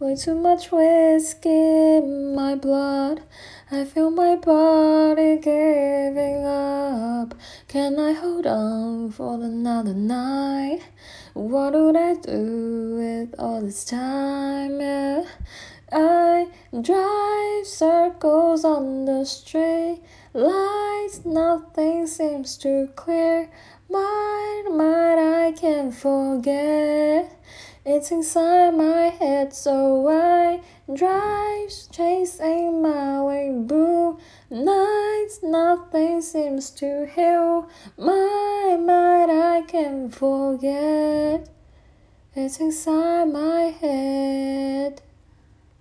Way too much whiskey in my blood. I feel my body giving up. Can I hold on for another night? What would I do with all this time? Yeah. I drive circles on the street lights, nothing seems too clear. Might, mind, I can't forget. It's inside my head, so I drive, chasing my way. Blue nights, nothing seems to heal. My mind, I can't forget. It's inside my.